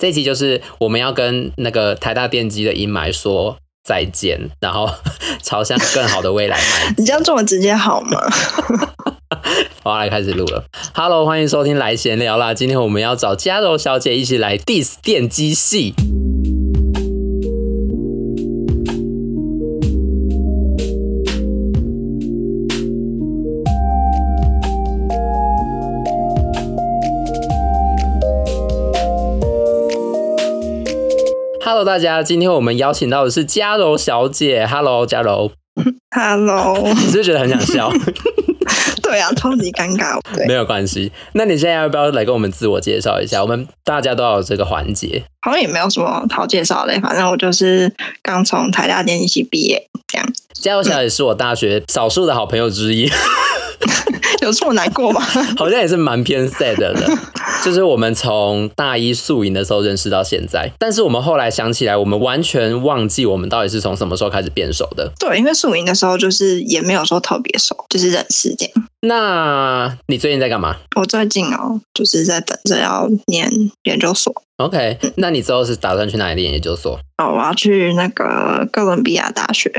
这一集就是我们要跟那个台大电机的阴霾说再见，然后 朝向更好的未来迈。你这样这么直接好吗？我要来开始录了。Hello，欢迎收听来闲聊啦。今天我们要找嘉柔小姐一起来 diss 电机系。Hello，大家，今天我们邀请到的是嘉柔小姐。Hello，嘉柔。Hello，你是不是觉得很想笑？对啊，超级尴尬。对，没有关系。那你现在要不要来跟我们自我介绍一下？我们大家都要有这个环节。好像也没有什么好介绍的，反正我就是刚从台大电机系毕业，这样。嘉柔小姐是我大学少数的好朋友之一。有这么难过吗？好像也是蛮偏 sad 的，就是我们从大一宿营的时候认识到现在，但是我们后来想起来，我们完全忘记我们到底是从什么时候开始变熟的。对，因为宿营的时候就是也没有说特别熟，就是认识这样。那你最近在干嘛？我最近哦，就是在等着要念研究所。OK，那你之后是打算去哪里念研究所？哦，我要去那个哥伦比亚大学。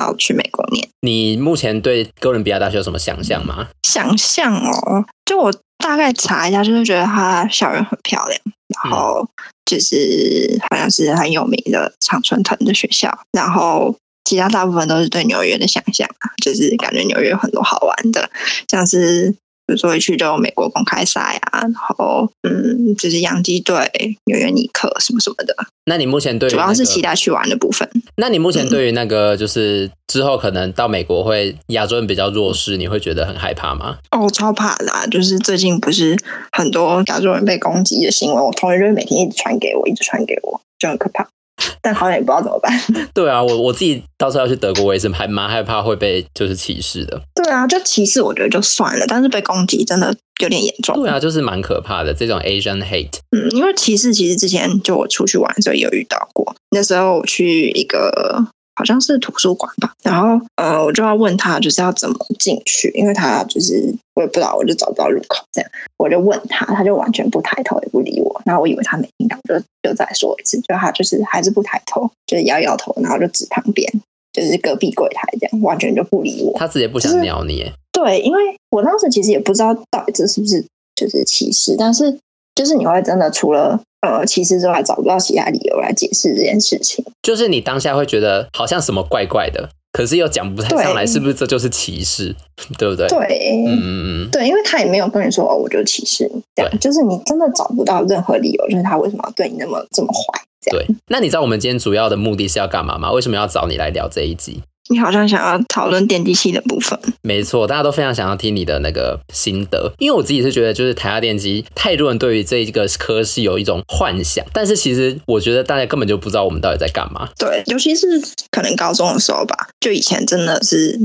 要去美国念。你目前对哥伦比亚大学有什么想象吗？想象哦，就我大概查一下，就是觉得它校园很漂亮，然后就是好像是很有名的常春藤的学校，然后其他大部分都是对纽约的想象啊，就是感觉纽约有很多好玩的，像是。比如说一去就美国公开赛啊，然后嗯，就是洋基队、纽约尼克什么什么的。那你目前对、那个、主要是期待去玩的部分。那你目前对于那个就是之后可能到美国会亚洲人比较弱势，你会觉得很害怕吗？哦，超怕的啊！就是最近不是很多亚洲人被攻击的新闻，我同学就是每天一直传给我，一直传给我，就很可怕。但好像也不知道怎么办。对啊，我我自己到时候要去德国，我也是还蛮害怕会被就是歧视的。对啊，就歧视我觉得就算了，但是被攻击真的有点严重。对啊，就是蛮可怕的这种 Asian hate。嗯，因为歧视其实之前就我出去玩的时候也有遇到过，那时候我去一个。好像是图书馆吧，然后呃，我就要问他就是要怎么进去，因为他就是我也不知道，我就找不到入口，这样我就问他，他就完全不抬头也不理我，然后我以为他没听到，就就再说一次，就他就是还是不抬头，就是摇摇头，然后就指旁边，就是隔壁柜台这样，完全就不理我。他直接不想鸟你。对，因为我当时其实也不知道到底这是不是就是歧视，但是就是你会真的除了。呃，其实之外找不到其他理由来解释这件事情。就是你当下会觉得好像什么怪怪的，可是又讲不太上来，是不是这就是歧视？对，对不对？对，嗯嗯嗯，对，因为他也没有跟你说哦，我就歧视你，这样就是你真的找不到任何理由，就是他为什么要对你那么这么坏？对，那你知道我们今天主要的目的是要干嘛吗？为什么要找你来聊这一集？你好像想要讨论电机系的部分，没错，大家都非常想要听你的那个心得，因为我自己是觉得，就是台下电机，太多人对于这一个科系有一种幻想，但是其实我觉得大家根本就不知道我们到底在干嘛。对，尤其是可能高中的时候吧，就以前真的是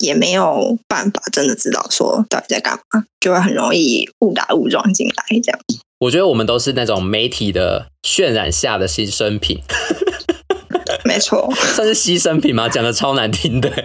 也没有办法真的知道说到底在干嘛，就会很容易误打误撞进来这样。我觉得我们都是那种媒体的渲染下的新生品。没错，算是牺牲品吗？讲的超难听的。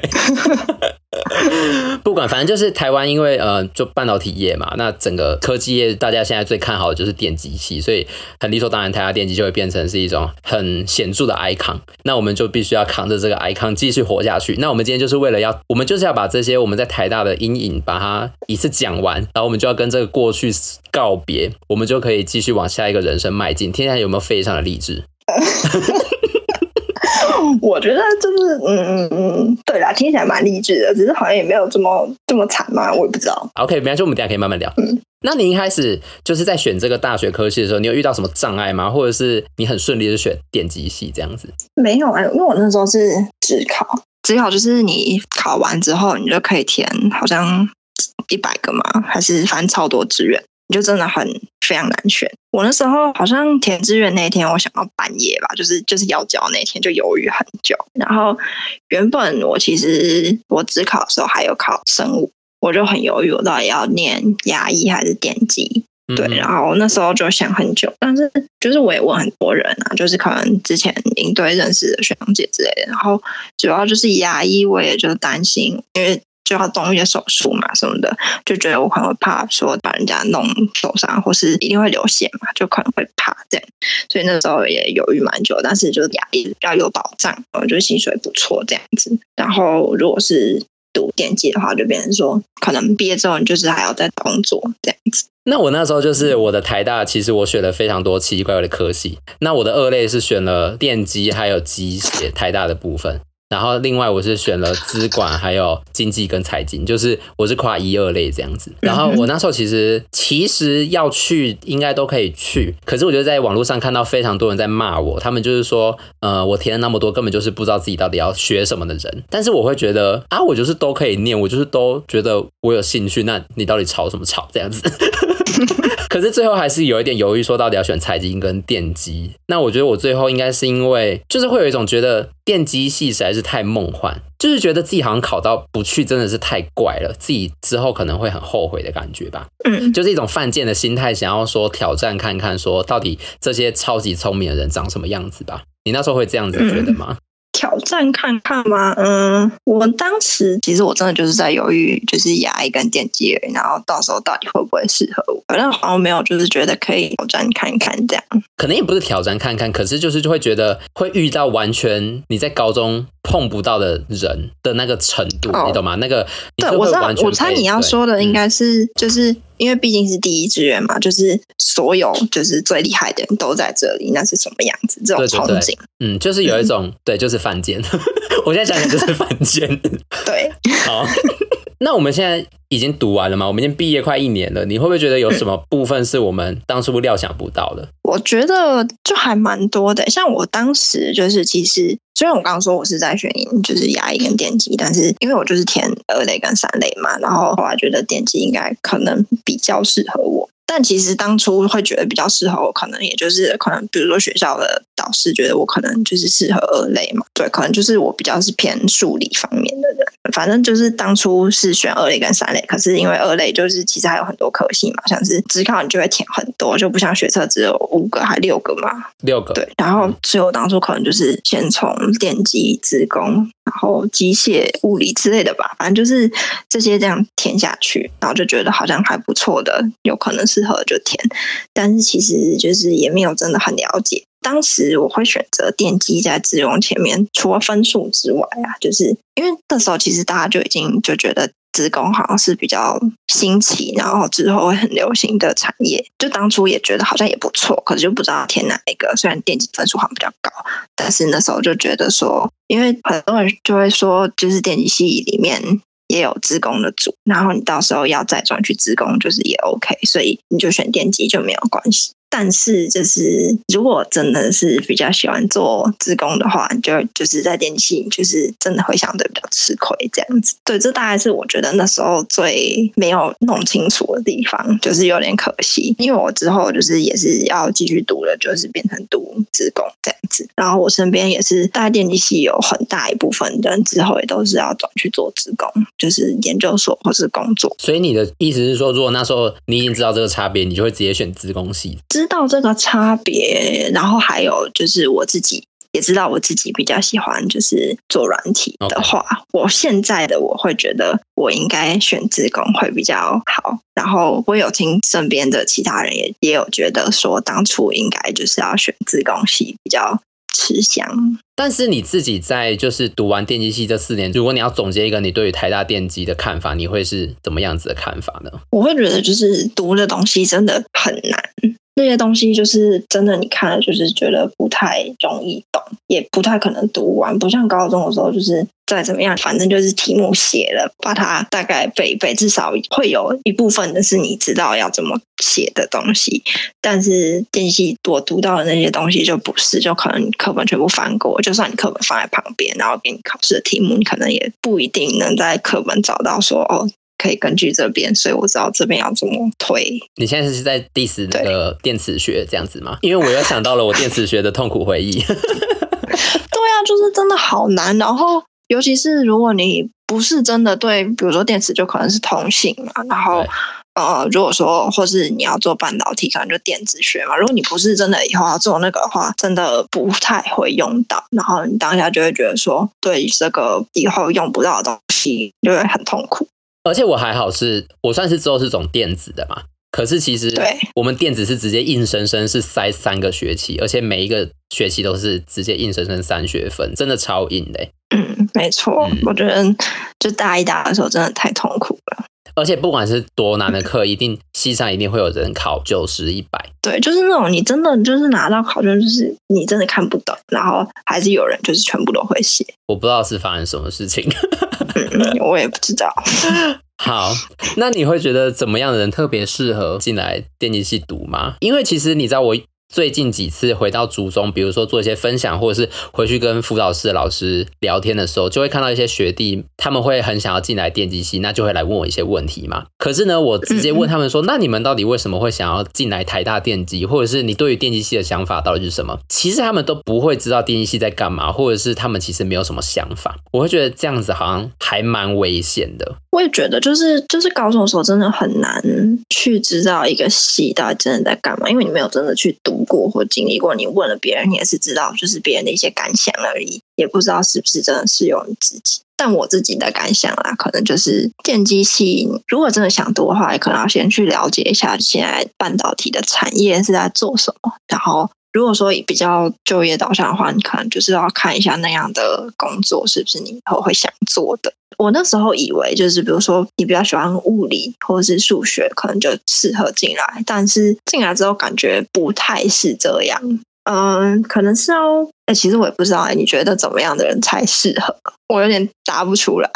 不管，反正就是台湾，因为呃，就半导体业嘛，那整个科技业，大家现在最看好的就是电机系，所以很理所当然，台大电机就会变成是一种很显著的 icon。那我们就必须要扛着这个 icon 继续活下去。那我们今天就是为了要，我们就是要把这些我们在台大的阴影，把它一次讲完，然后我们就要跟这个过去告别，我们就可以继续往下一个人生迈进。听起来有没有非常的励志？我觉得就是，嗯嗯嗯，对啦，听起来蛮励志的，只是好像也没有这么这么惨嘛，我也不知道。OK，没关系，我们等下可以慢慢聊。嗯，那你一开始就是在选这个大学科系的时候，你有遇到什么障碍吗？或者是你很顺利的选电机系这样子？没有啊，因为我那时候是指考，指考就是你考完之后，你就可以填，好像一百个嘛，还是反正超多志愿。就真的很非常难选。我那时候好像填志愿那天，我想到半夜吧，就是就是要交那天就犹豫很久。然后原本我其实我只考的时候还有考生物，我就很犹豫，我到底要念牙医还是电机？对，然后那时候就想很久，但是就是我也问很多人啊，就是可能之前营队认识的学长姐之类的。然后主要就是牙医，我也就担心，因为。需要动一些手术嘛什么的，就觉得我可能会怕说把人家弄受伤，或是一定会流血嘛，就可能会怕这样。所以那时候也犹豫蛮久，但是就是牙医比较有保障，我觉得薪水不错这样子。然后如果是读电机的话，就变成说可能毕业之后你就是还要再工作这样子。那我那时候就是我的台大，其实我选了非常多奇奇怪怪的科系。那我的二类是选了电机还有机械，台大的部分。然后另外我是选了资管，还有经济跟财经，就是我是跨一二类这样子。然后我那时候其实其实要去应该都可以去，可是我觉得在网络上看到非常多人在骂我，他们就是说，呃，我填了那么多，根本就是不知道自己到底要学什么的人。但是我会觉得啊，我就是都可以念，我就是都觉得我有兴趣。那你到底吵什么吵这样子？可是最后还是有一点犹豫，说到底要选财经跟电机。那我觉得我最后应该是因为，就是会有一种觉得电机系实在是太梦幻，就是觉得自己好像考到不去真的是太怪了，自己之后可能会很后悔的感觉吧。嗯，就是一种犯贱的心态，想要说挑战看看，说到底这些超级聪明的人长什么样子吧。你那时候会这样子觉得吗？挑战看看吗？嗯，我当时其实我真的就是在犹豫，就是牙医跟电机，然后到时候到底会不会适合我？反正好像没有，就是觉得可以挑战看看这样。可能也不是挑战看看，可是就是就会觉得会遇到完全你在高中碰不到的人的那个程度，哦、你懂吗？那个对，我知道，我猜你要说的应该是就是。因为毕竟是第一志愿嘛，就是所有就是最厉害的人都在这里，那是什么样子？这种憧憬，对对对，嗯，就是有一种、嗯、对，就是犯贱。我现在想想就是犯贱。对，好，那我们现在已经读完了吗？我们已经毕业快一年了，你会不会觉得有什么部分是我们当初料想不到的？我觉得就还蛮多的，像我当时就是其实。虽然我刚刚说我是在选就是牙医跟电机，但是因为我就是填二类跟三类嘛，然后后来觉得电机应该可能比较适合我。但其实当初会觉得比较适合我，可能也就是可能，比如说学校的导师觉得我可能就是适合二类嘛，对，可能就是我比较是偏数理方面的。反正就是当初是选二类跟三类，可是因为二类就是其实还有很多科系嘛，像是职考你就会填很多，就不像学测只有五个还六个嘛，六个对。然后所以我当初可能就是先从电机、资工。然后机械、物理之类的吧，反正就是这些这样填下去，然后就觉得好像还不错的，有可能适合就填。但是其实就是也没有真的很了解。当时我会选择电机在资工前面，除了分数之外啊，就是因为那时候其实大家就已经就觉得。资工好像是比较新奇，然后之后会很流行的产业。就当初也觉得好像也不错，可是就不知道填哪一个。虽然电机分数好像比较高，但是那时候就觉得说，因为很多人就会说，就是电机系里面也有资工的组，然后你到时候要再转去资工，就是也 OK，所以你就选电机就没有关系。但是，就是如果真的是比较喜欢做职工的话，就就是在电器，就是真的会相对比较吃亏这样子。对，这大概是我觉得那时候最没有弄清楚的地方，就是有点可惜。因为我之后就是也是要继续读了，就是变成读职工这样子。然后我身边也是，大概电机系有很大一部分人之后也都是要转去做职工，就是研究所或是工作。所以你的意思是说，如果那时候你已经知道这个差别，你就会直接选职工系？知道这个差别，然后还有就是我自己也知道我自己比较喜欢就是做软体的话.我现在的我会觉得我应该选自工会比较好。然后我有听身边的其他人也也有觉得说，当初应该就是要选自工系比较吃香。但是你自己在就是读完电机系这四年，如果你要总结一个你对于台大电机的看法，你会是怎么样子的看法呢？我会觉得就是读的东西真的很难。那些东西就是真的，你看了就是觉得不太容易懂，也不太可能读完。不像高中的时候，就是再怎么样，反正就是题目写了，把它大概背一背，至少会有一部分的是你知道要怎么写的东西。但是电系我读到的那些东西就不是，就可能课本全部翻过，就算你课本放在旁边，然后给你考试的题目，你可能也不一定能在课本找到说哦。可以根据这边，所以我知道这边要怎么推。你现在是在 diss 那个电磁学这样子吗？因为我又想到了我电磁学的痛苦回忆。对啊，就是真的好难。然后，尤其是如果你不是真的对，比如说电磁就可能是通信嘛，然后呃，如果说或是你要做半导体，可能就电子学嘛。如果你不是真的以后要做那个的话，真的不太会用到。然后你当下就会觉得说，对这个以后用不到的东西，就会很痛苦。而且我还好是，我算是之后是走电子的嘛。可是其实，对，我们电子是直接硬生生是塞三个学期，而且每一个学期都是直接硬生生三学分，真的超硬的。嗯，没错，嗯、我觉得就大一、大二的时候真的太痛苦了。而且不管是多难的课，一定系上一定会有人考九十一百。对，就是那种你真的就是拿到考卷，就是你真的看不懂，然后还是有人就是全部都会写。我不知道是发生什么事情，嗯、我也不知道。好，那你会觉得怎么样的人特别适合进来电机系读吗？因为其实你知道我。最近几次回到竹中，比如说做一些分享，或者是回去跟辅导室的老师聊天的时候，就会看到一些学弟，他们会很想要进来电机系，那就会来问我一些问题嘛。可是呢，我直接问他们说：“那你们到底为什么会想要进来台大电机？或者是你对于电机系的想法到底是什么？”其实他们都不会知道电机系在干嘛，或者是他们其实没有什么想法。我会觉得这样子好像还蛮危险的。我也觉得，就是就是高中的时候真的很难去知道一个系到底真的在干嘛，因为你没有真的去读。过或经历过，你问了别人，你也是知道，就是别人的一些感想而已，也不知道是不是真的适用于自己。但我自己的感想啦，可能就是电机系，如果真的想读的话，也可能要先去了解一下现在半导体的产业是在做什么。然后，如果说以比较就业导向的话，你可能就是要看一下那样的工作是不是你以后会想做的。我那时候以为就是，比如说你比较喜欢物理或者是数学，可能就适合进来。但是进来之后感觉不太是这样。嗯，可能是哦。哎，其实我也不知道哎，你觉得怎么样的人才适合？我有点答不出来。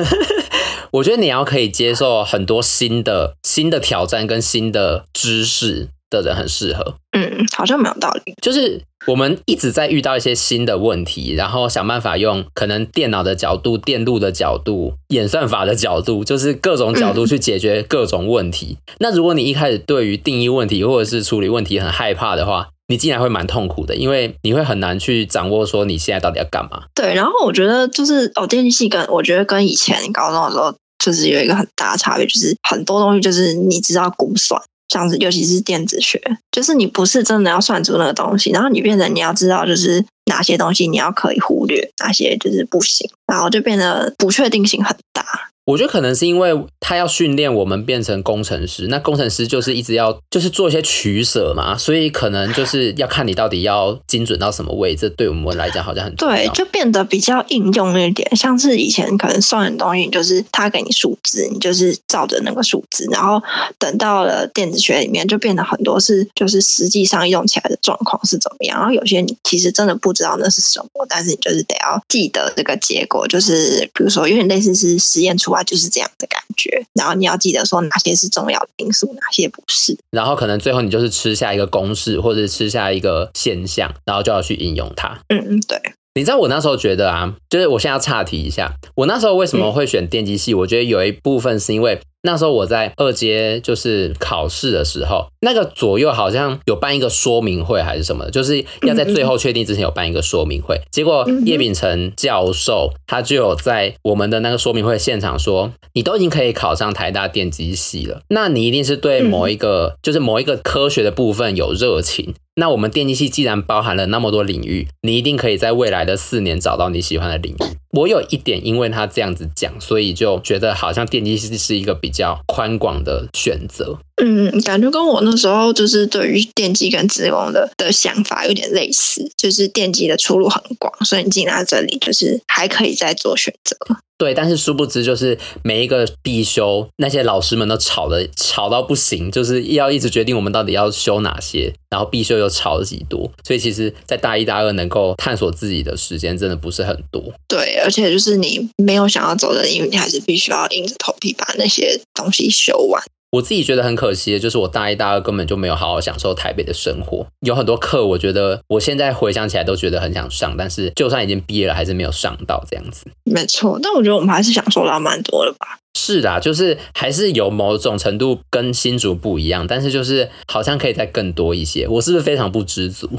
我觉得你要可以接受很多新的新的挑战跟新的知识的人很适合。嗯，好像没有道理。就是。我们一直在遇到一些新的问题，然后想办法用可能电脑的角度、电路的角度、演算法的角度，就是各种角度去解决各种问题。嗯。那如果你一开始对于定义问题或者是处理问题很害怕的话，你竟然会蛮痛苦的，因为你会很难去掌握说你现在到底要干嘛。对，然后我觉得就是哦，电机系跟我觉得跟以前高中的时候就是有一个很大的差别，就是很多东西就是你知道估算。像是，尤其是电子学，就是你不是真的要算出那个东西，然后你变成你要知道，就是哪些东西你要可以忽略，哪些就是不行，然后就变得不确定性很大。我觉得可能是因为他要训练我们变成工程师，那工程师就是一直要就是做一些取舍嘛，所以可能就是要看你到底要精准到什么位置，对我们来讲好像很。对，就变得比较应用一点，像是以前可能算的东西，就是他给你数字，你就是照着那个数字，然后等到了电子学里面，就变得很多是就是实际上用起来的状况是怎么样，然后有些你其实真的不知道那是什么，但是你就是得要记得这个结果，就是比如说有点类似是实验出。就是这样的感觉，然后你要记得说哪些是重要的因素，哪些不是，然后可能最后你就是吃下一个公式，或者吃下一个现象，然后就要去应用它。嗯嗯，对。你知道我那时候觉得啊，就是我现在要岔题一下，我那时候为什么会选电机系？嗯。我觉得有一部分是因为。那时候我在二阶就是考试的时候，那个左右好像有办一个说明会还是什么的，就是要在最后确定之前有办一个说明会。结果叶秉成教授他就有在我们的那个说明会现场说：“你都已经可以考上台大电机系了，那你一定是对某一个就是某一个科学的部分有热情。那我们电机系既然包含了那么多领域，你一定可以在未来的四年找到你喜欢的领域。”我有一点因为他这样子讲，所以就觉得好像电机系是一个比较宽广的选择。嗯，感觉跟我那时候就是对于电机跟资工的的想法有点类似，就是电机的出路很广，所以你进来这里就是还可以再做选择。对，但是殊不知就是每一个必修，那些老师们都吵的吵到不行，就是要一直决定我们到底要修哪些，然后必修又超级多，所以其实，在大一、大二能够探索自己的时间真的不是很多。对，而且就是你没有想要走的，因为你还是必须要硬着头皮把那些东西修完。我自己觉得很可惜的，就是我大一、大二根本就没有好好享受台北的生活。有很多课，我觉得我现在回想起来都觉得很想上，但是就算已经毕业了，还是没有上到这样子。没错，但我觉得我们还是享受到蛮多的吧。是的，就是还是有某种程度跟新竹不一样，但是就是好像可以再更多一些。我是不是非常不知足？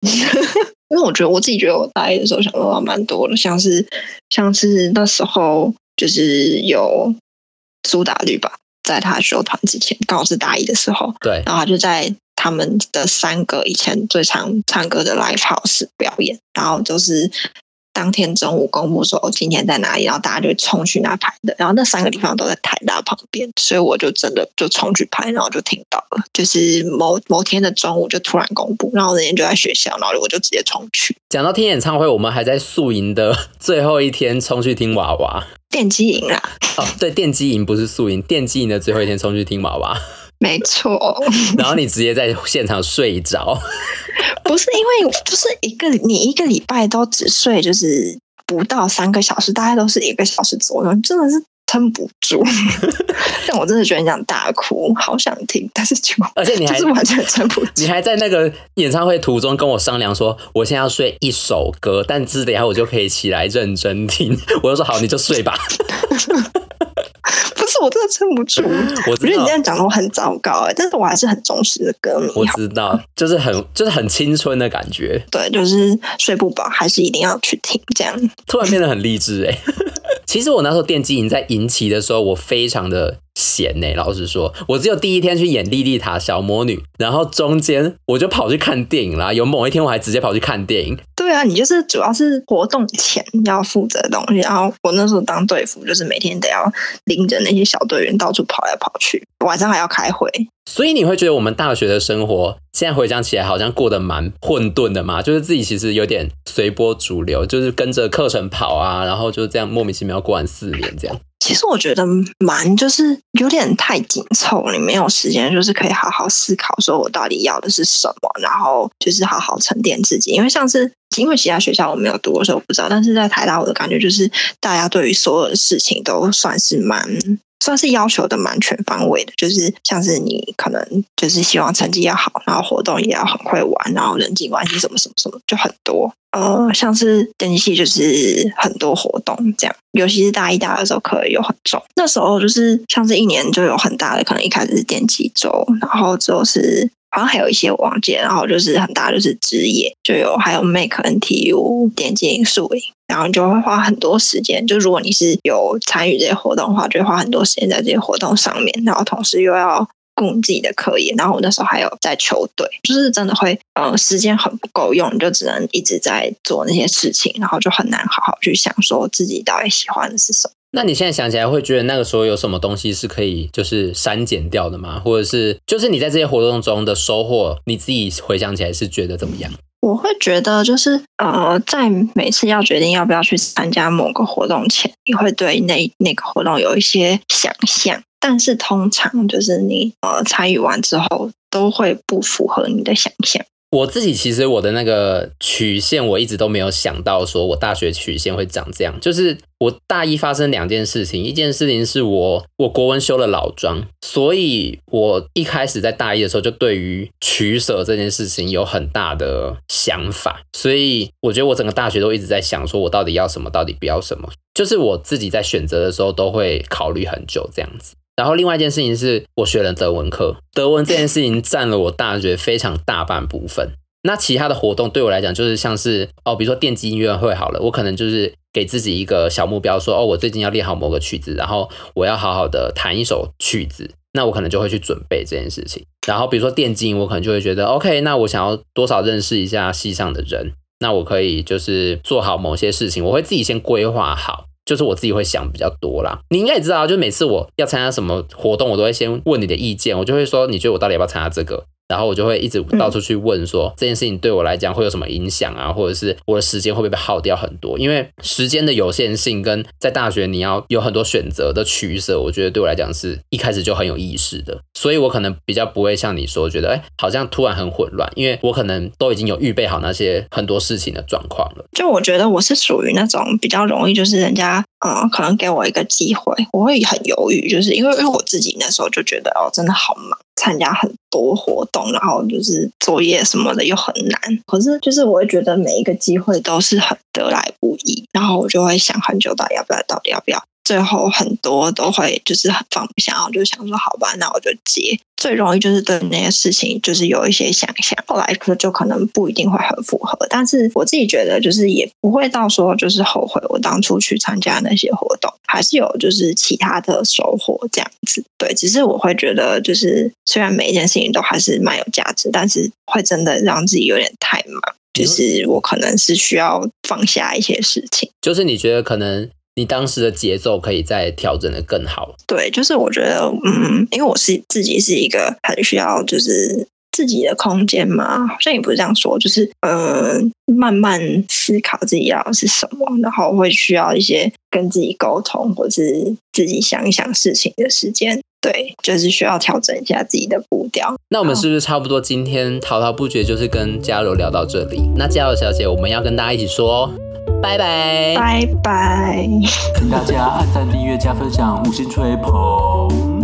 因为我觉得我自己觉得我大一的时候享受到蛮多的，像是像是那时候就是有苏打绿吧。在他修团之前，刚好是大一的时候，对，然后他就在他们的三个以前最常唱歌的 live house 表演，然后就是。当天中午公布说今天在哪里，然后大家就冲去那拍的，然后那三个地方都在台大旁边，所以我就真的就冲去拍，然后就听到了，就是某某天的中午就突然公布，然后人家就在学校，然后我就直接冲去。讲到听演唱会，我们还在宿营的 最后一天冲去听娃娃电机营啦！哦，对，电机营不是宿营，电机营的最后一天冲去听娃娃。没错，然后你直接在现场睡着，不是因为就是一个你一个礼拜都只睡就是不到三个小时，大概都是一个小时左右，真的是撑不住。但我真的觉得你想大哭，好想听，但是就而且你还是完全撑不住，你还在那个演唱会途中跟我商量说，我现在要睡一首歌，但之等下我就可以起来认真听，我就说好，你就睡吧。我真的撑不住。我觉得你这样讲的我很糟糕哎，但是我还是很忠实的歌迷。我知道，就是很就是很青春的感觉。对，就是睡不饱，还是一定要去听这样。突然变得很励志哎。其实我那时候电机营在营期的时候，我非常的闲呢。老实说，我只有第一天去演《莉莉塔小魔女》，然后中间我就跑去看电影啦。有某一天我还直接跑去看电影。对啊，你就是主要是活动前要负责东西。然后我那时候当队服，就是每天得要拎着那些小队员到处跑来跑去，晚上还要开会。所以你会觉得我们大学的生活，现在回想起来好像过得蛮混沌的嘛？就是自己其实有点随波逐流，就是跟着课程跑啊，然后就这样莫名其妙过完四年这样。其实我觉得蛮就是有点太紧凑，你没有时间就是可以好好思考，说我到底要的是什么，然后就是好好沉淀自己。因为上次因为其他学校我没有读过，所以我不知道。但是在台大，我的感觉就是大家对于所有的事情都算是蛮。算是要求的蛮全方位的，就是像是你可能就是希望成绩要好，然后活动也要很会玩，然后人际关系什么什么什么就很多。呃，像是电机系就是很多活动这样，尤其是大一、大二的时候课又很重。那时候就是像是一年就有很大的，可能一开始是电机周，然后之后是。好像还有一些我忘记，然后就是很大，就是职业就有还有 Make NTU 电竞宿营，然后你就会花很多时间。就如果你是有参与这些活动的话，就会花很多时间在这些活动上面，然后同时又要顾自己的课业。然后我那时候还有在球队，就是真的会呃时间很不够用，你就只能一直在做那些事情，然后就很难好好去想说自己到底喜欢的是什么。那你现在想起来会觉得那个时候有什么东西是可以就是删减掉的吗？或者是就是你在这些活动中的收获，你自己回想起来是觉得怎么样？我会觉得就是呃，在每次要决定要不要去参加某个活动前，你会对那那个活动有一些想象，但是通常就是你呃参与完之后都会不符合你的想象。我自己其实我的那个曲线，我一直都没有想到说我大学曲线会长这样。就是我大一发生两件事情，一件事情是我我国文修了老庄，所以我一开始在大一的时候就对于取舍这件事情有很大的想法，所以我觉得我整个大学都一直在想说我到底要什么，到底不要什么，就是我自己在选择的时候都会考虑很久这样子。然后另外一件事情是我学了德文课，德文这件事情占了我大学非常大半部分。那其他的活动对我来讲就是像是哦，比如说电击音乐会好了，我可能就是给自己一个小目标，说哦，我最近要练好某个曲子，然后我要好好的弹一首曲子，那我可能就会去准备这件事情。然后比如说电竞，我可能就会觉得 OK，那我想要多少认识一下系上的人，那我可以就是做好某些事情，我会自己先规划好。就是我自己会想比较多啦，你应该也知道，就每次我要参加什么活动，我都会先问你的意见，我就会说，你觉得我到底要不要参加这个？然后我就会一直到处去问说，这件事情对我来讲会有什么影响啊，或者是我的时间会不会被耗掉很多？因为时间的有限性跟在大学你要有很多选择的取舍，我觉得对我来讲是一开始就很有意识的，所以我可能比较不会像你说觉得，哎，好像突然很混乱，因为我可能都已经有预备好那些很多事情的状况了。就我觉得我是属于那种比较容易，就是人家嗯，可能给我一个机会，我会很犹豫，就是因为因为我自己那时候就觉得哦，真的好忙。参加很多活动，然后就是作业什么的又很难。可是就是我会觉得每一个机会都是很得来不易，然后我就会想很久，到底要不要，到底要不要。最后很多都会就是很放不下，然后就想说好吧，那我就接。最容易就是对那些事情就是有一些想象，后来可就可能不一定会很符合。但是我自己觉得就是也不会到说就是后悔我当初去参加那些活动，还是有就是其他的收获这样子。对，只是我会觉得就是虽然每一件事情都还是蛮有价值，但是会真的让自己有点太忙，就是我可能是需要放下一些事情。就是你觉得可能。你当时的节奏可以再调整的更好。对，就是我觉得，嗯，因为我是自己是一个很需要就是自己的空间嘛，好像也不是这样说，就是呃，慢慢思考自己要的是什么，然后会需要一些跟自己沟通，或是自己想一想事情的时间。对，就是需要调整一下自己的步调。那我们是不是差不多今天滔滔不绝就是跟嘉柔聊到这里？那嘉柔小姐，我们要跟大家一起说。拜拜，拜拜，请大家按赞、订阅、加分享、五星吹捧。